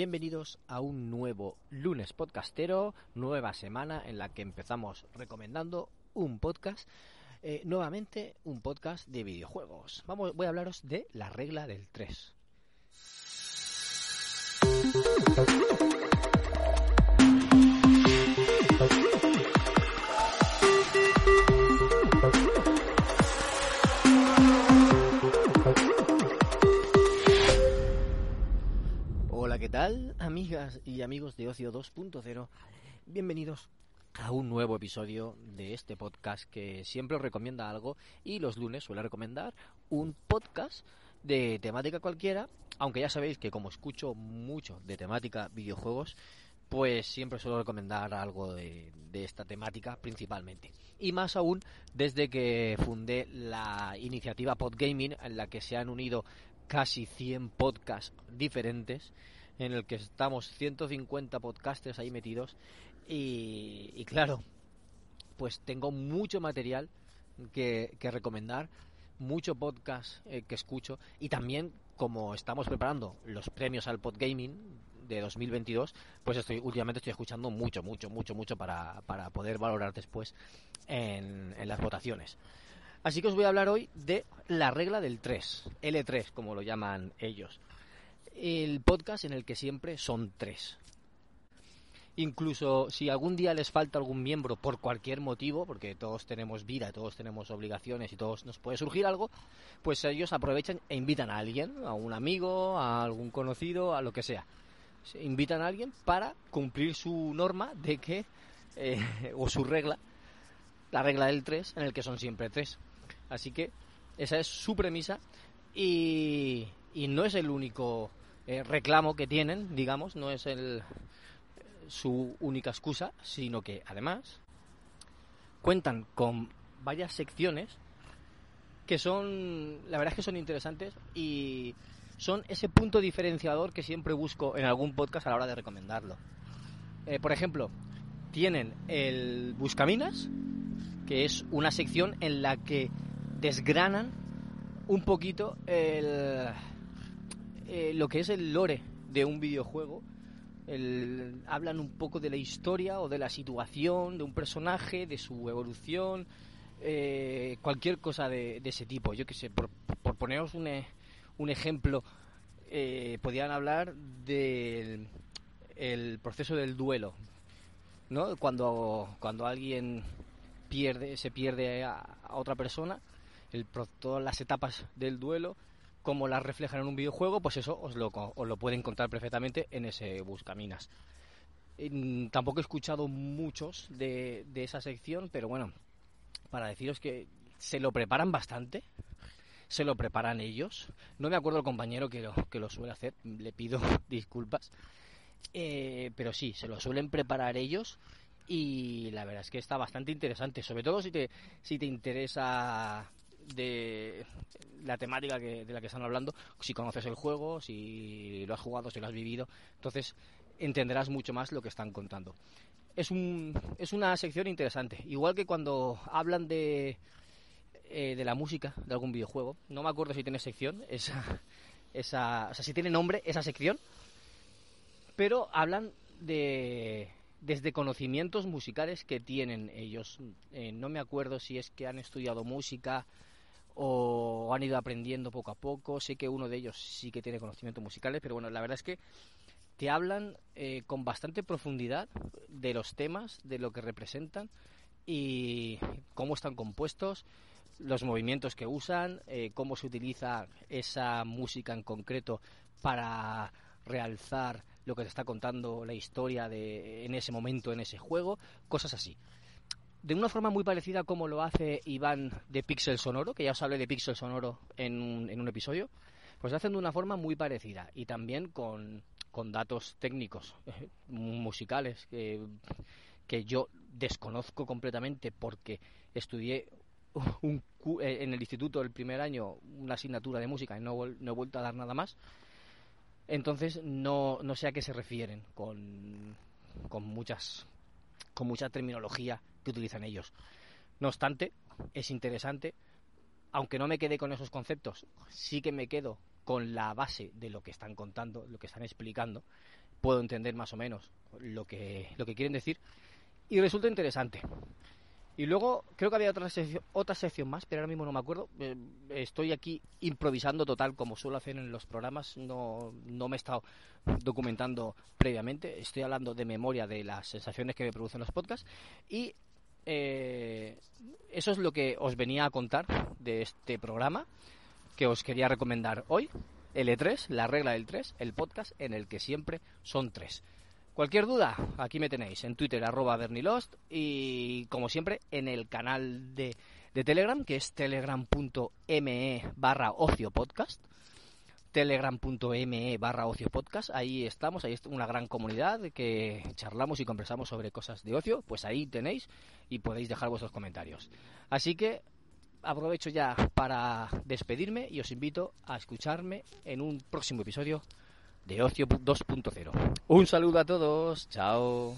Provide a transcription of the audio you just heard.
Bienvenidos a un nuevo lunes podcastero, nueva semana en la que empezamos recomendando un podcast, eh, nuevamente un podcast de videojuegos. Vamos, voy a hablaros de la regla del 3. Amigas y amigos de Ocio 2.0? Bienvenidos a un nuevo episodio de este podcast que siempre recomienda algo y los lunes suele recomendar un podcast de temática cualquiera, aunque ya sabéis que como escucho mucho de temática videojuegos, pues siempre suelo recomendar algo de, de, esta temática principalmente. Y más aún desde que fundé la iniciativa Podgaming, en la que se han unido casi 100 podcasts diferentes, en el que estamos 150 podcasters ahí metidos. Y, claro, pues tengo mucho material que, que recomendar, mucho podcast eh, que escucho y también como estamos preparando los premios al Podgaming de 2022, pues estoy últimamente estoy escuchando mucho, mucho, mucho, mucho para, para poder valorar después en, en, las votaciones. Así que os voy a hablar hoy de la regla del 3, L3 como lo llaman ellos. El podcast en el que siempre son tres. Incluso si algún día les falta algún miembro por cualquier motivo, porque todos tenemos vida, todos tenemos obligaciones y todos nos puede surgir algo, pues ellos aprovechan e invitan a alguien, a un amigo, a algún conocido, a lo que sea invitan a alguien para cumplir su norma de que, eh, o su regla, la regla del 3, en el que son siempre tres. Así que esa es su premisa y, y no es el único eh, reclamo que tienen, digamos, no es el, su única excusa, sino que además cuentan con varias secciones que son, la verdad es que son interesantes y son ese punto diferenciador que siempre busco en algún podcast a la hora de recomendarlo. Eh, por ejemplo, tienen el Buscaminas, que es una sección en la que desgranan un poquito el, eh, lo que es el lore de un videojuego. El, hablan un poco de la historia o de la situación de un personaje, de su evolución, eh, cualquier cosa de, ese tipo. Yo que sé, por, por poneros un, un ejemplo, eh, podían hablar del el proceso del duelo, ¿no? Cuando, cuando alguien pierde, se pierde a, a otra persona, el, todas las etapas del duelo, cómo las reflejan en un videojuego, pues eso os lo, os lo pueden contar perfectamente en ese Buscaminas. Tampoco he escuchado muchos de, de esa sección, pero bueno, para deciros que se lo preparan bastante, se lo preparan ellos. No me acuerdo el compañero que lo, que lo suele hacer, le pido disculpas. Eh, pero sí, se lo suelen preparar ellos y la verdad es que está bastante interesante, sobre todo si te, si te interesa de la temática que, de la que están hablando, si conoces el juego, si lo has jugado, si lo has vivido, entonces entenderás mucho más lo que están contando. Es, un, es una sección interesante, igual que cuando hablan de, eh, de la música de algún videojuego. No me acuerdo si tiene sección, esa, esa, o sea, si tiene nombre esa sección, pero hablan de desde conocimientos musicales que tienen ellos. Eh, no me acuerdo si es que han estudiado música o han ido aprendiendo poco a poco. Sé que uno de ellos sí que tiene conocimientos musicales, pero bueno, la verdad es que te hablan eh, con bastante profundidad de los temas, de lo que representan y cómo están compuestos los movimientos que usan, eh, cómo se utiliza esa música en concreto para realzar lo que te está contando la historia de en ese momento, en ese juego, cosas así. De una forma muy parecida como lo hace Iván de Pixel Sonoro, que ya os hablé de Pixel Sonoro en un, en un episodio, pues lo hacen de una forma muy parecida y también con, con datos técnicos, eh, musicales, que, que yo desconozco completamente porque estudié un, en el instituto el primer año una asignatura de música y no, no he vuelto a dar nada más. Entonces no, no sé a qué se refieren con, con, muchas, con mucha terminología que utilizan ellos. No obstante, es interesante, aunque no me quede con esos conceptos, sí que me quedo con la base de lo que están contando, lo que están explicando, puedo entender más o menos lo que, lo que quieren decir y resulta interesante. Y luego creo que había otra sección, otra sección más, pero ahora mismo no me acuerdo. Eh, estoy aquí improvisando total, como suelo hacer en los programas. No, no me he estado documentando previamente. Estoy hablando de memoria de las sensaciones que me producen los podcasts. Y eh, eso es lo que os venía a contar de este programa que os quería recomendar hoy. L3, la regla del 3, el podcast en el que siempre son tres. Cualquier duda, aquí me tenéis en Twitter, arroba Bernilost, y como siempre en el canal de, de Telegram, que es telegram.me barra ocio podcast telegram.me barra ocio podcast. Ahí estamos, ahí es una gran comunidad que charlamos y conversamos sobre cosas de ocio. Pues ahí tenéis y podéis dejar vuestros comentarios. Así que aprovecho ya para despedirme y os invito a escucharme en un próximo episodio de Ocio 2.0. Un saludo a todos, chao.